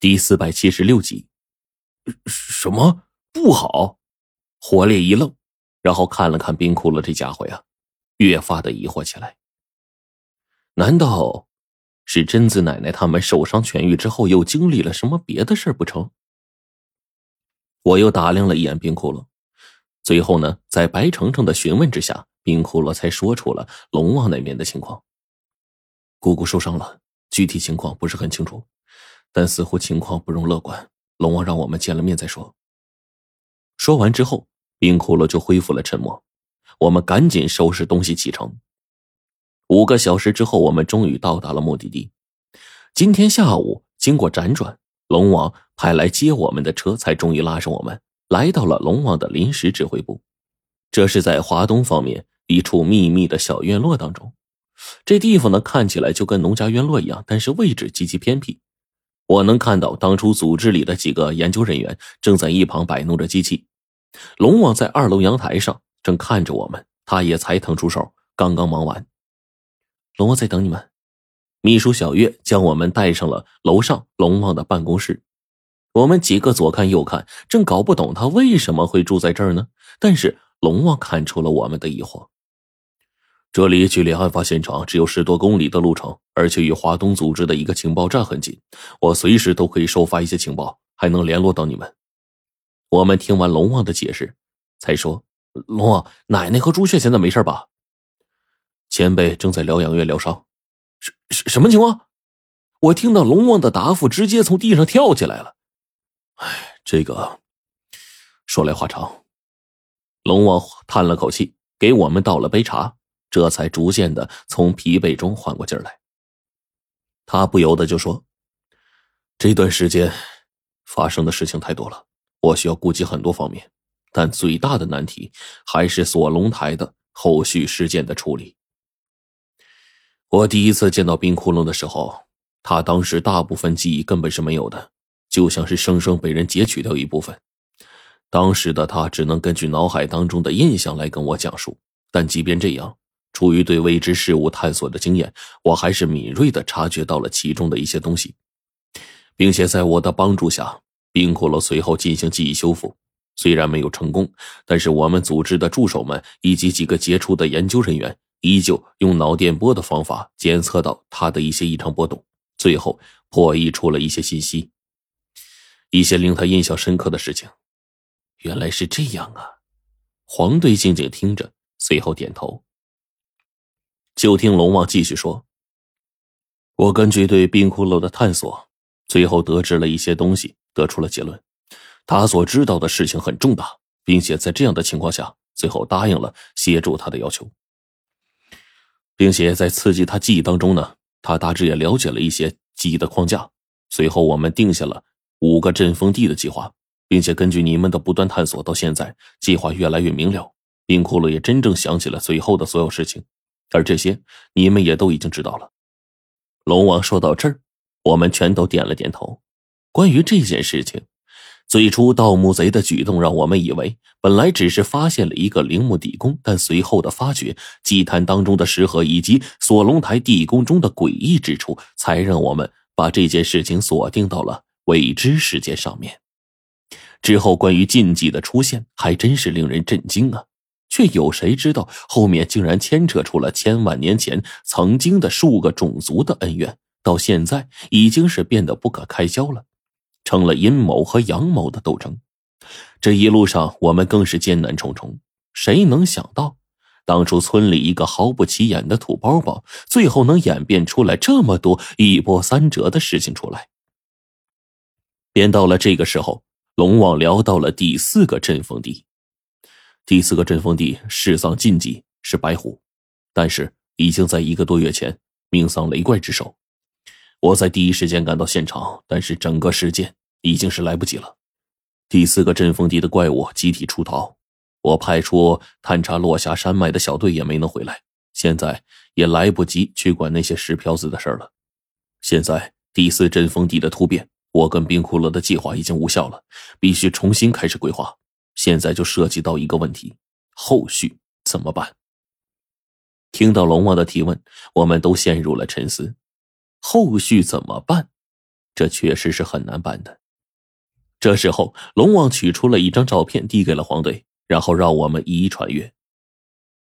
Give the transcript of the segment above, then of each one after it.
第四百七十六集，什么不好？火烈一愣，然后看了看冰窟窿这家伙呀，越发的疑惑起来。难道是贞子奶奶他们受伤痊愈之后，又经历了什么别的事不成？我又打量了一眼冰窟窿，最后呢，在白程程的询问之下，冰窟窿才说出了龙王那边的情况。姑姑受伤了，具体情况不是很清楚。但似乎情况不容乐观，龙王让我们见了面再说。说完之后，冰窟窿就恢复了沉默。我们赶紧收拾东西启程。五个小时之后，我们终于到达了目的地。今天下午，经过辗转，龙王派来接我们的车才终于拉上我们，来到了龙王的临时指挥部。这是在华东方面一处秘密的小院落当中。这地方呢，看起来就跟农家院落一样，但是位置极其偏僻。我能看到当初组织里的几个研究人员正在一旁摆弄着机器，龙王在二楼阳台上正看着我们，他也才腾出手，刚刚忙完。龙王在等你们。秘书小月将我们带上了楼上龙王的办公室，我们几个左看右看，正搞不懂他为什么会住在这儿呢？但是龙王看出了我们的疑惑。这里距离案发现场只有十多公里的路程，而且与华东组织的一个情报站很近，我随时都可以收发一些情报，还能联络到你们。我们听完龙王的解释，才说：“龙王，奶奶和朱雀现在没事吧？”前辈正在疗养院疗伤。什什什么情况？我听到龙王的答复，直接从地上跳起来了。哎，这个说来话长。龙王叹了口气，给我们倒了杯茶。这才逐渐的从疲惫中缓过劲儿来。他不由得就说：“这段时间发生的事情太多了，我需要顾及很多方面，但最大的难题还是锁龙台的后续事件的处理。我第一次见到冰窟窿的时候，他当时大部分记忆根本是没有的，就像是生生被人截取掉一部分。当时的他只能根据脑海当中的印象来跟我讲述，但即便这样。”出于对未知事物探索的经验，我还是敏锐的察觉到了其中的一些东西，并且在我的帮助下，冰骷髅随后进行记忆修复。虽然没有成功，但是我们组织的助手们以及几个杰出的研究人员，依旧用脑电波的方法监测到他的一些异常波动，最后破译出了一些信息，一些令他印象深刻的事情。原来是这样啊！黄队静静听着，随后点头。就听龙王继续说：“我根据对冰窟窿的探索，最后得知了一些东西，得出了结论。他所知道的事情很重大，并且在这样的情况下，最后答应了协助他的要求，并且在刺激他记忆当中呢，他大致也了解了一些记忆的框架。随后我们定下了五个阵风地的计划，并且根据你们的不断探索，到现在计划越来越明了，冰窟窿也真正想起了随后的所有事情。”而这些你们也都已经知道了。龙王说到这儿，我们全都点了点头。关于这件事情，最初盗墓贼的举动让我们以为本来只是发现了一个陵墓地宫，但随后的发掘祭坛当中的石盒以及锁龙台地宫中的诡异之处，才让我们把这件事情锁定到了未知事件上面。之后关于禁忌的出现，还真是令人震惊啊！却有谁知道后面竟然牵扯出了千万年前曾经的数个种族的恩怨，到现在已经是变得不可开交了，成了阴谋和阳谋的斗争。这一路上我们更是艰难重重。谁能想到，当初村里一个毫不起眼的土包包，最后能演变出来这么多一波三折的事情出来？便到了这个时候，龙王聊到了第四个阵风地。第四个阵风地世丧禁忌是白虎，但是已经在一个多月前命丧雷怪之手。我在第一时间赶到现场，但是整个事件已经是来不及了。第四个阵风地的怪物集体出逃，我派出探查落霞山脉的小队也没能回来，现在也来不及去管那些石漂子的事了。现在第四阵风地的突变，我跟冰骷髅的计划已经无效了，必须重新开始规划。现在就涉及到一个问题，后续怎么办？听到龙王的提问，我们都陷入了沉思。后续怎么办？这确实是很难办的。这时候，龙王取出了一张照片，递给了黄队，然后让我们一一传阅。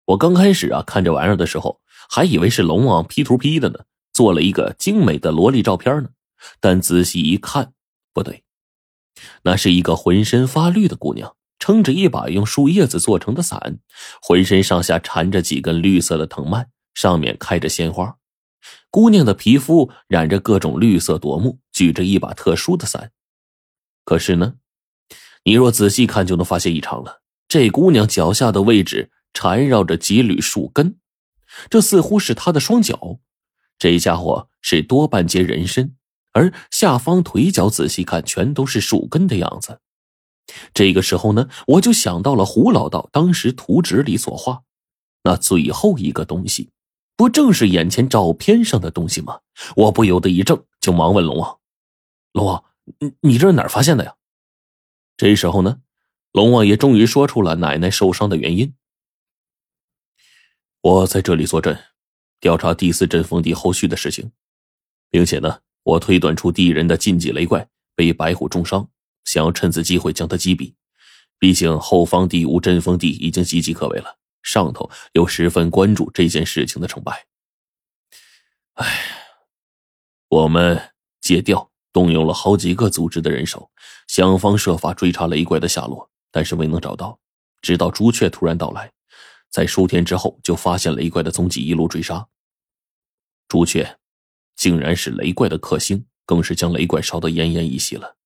我刚开始啊看这玩意儿的时候，还以为是龙王 P 图 P 的呢，做了一个精美的萝莉照片呢。但仔细一看，不对，那是一个浑身发绿的姑娘，撑着一把用树叶子做成的伞，浑身上下缠着几根绿色的藤蔓，上面开着鲜花。姑娘的皮肤染着各种绿色夺目，举着一把特殊的伞。可是呢，你若仔细看，就能发现异常了。这姑娘脚下的位置缠绕着几缕树根，这似乎是她的双脚。这家伙是多半截人身，而下方腿脚仔细看，全都是树根的样子。这个时候呢，我就想到了胡老道当时图纸里所画，那最后一个东西，不正是眼前照片上的东西吗？我不由得一怔，就忙问龙王：“龙王。”你你这是哪儿发现的呀？这时候呢，龙王爷终于说出了奶奶受伤的原因。我在这里坐镇，调查第四阵封地后续的事情，并且呢，我推断出地人的禁忌雷怪被白虎重伤，想要趁此机会将他击毙。毕竟后方第五阵封地已经岌岌可危了，上头又十分关注这件事情的成败。哎，我们借调。动用了好几个组织的人手，想方设法追查雷怪的下落，但是未能找到。直到朱雀突然到来，在数天之后就发现雷怪的踪迹，一路追杀。朱雀竟然是雷怪的克星，更是将雷怪烧得奄奄一息了。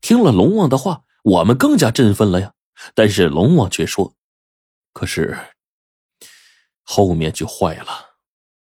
听了龙王的话，我们更加振奋了呀。但是龙王却说：“可是后面就坏了。”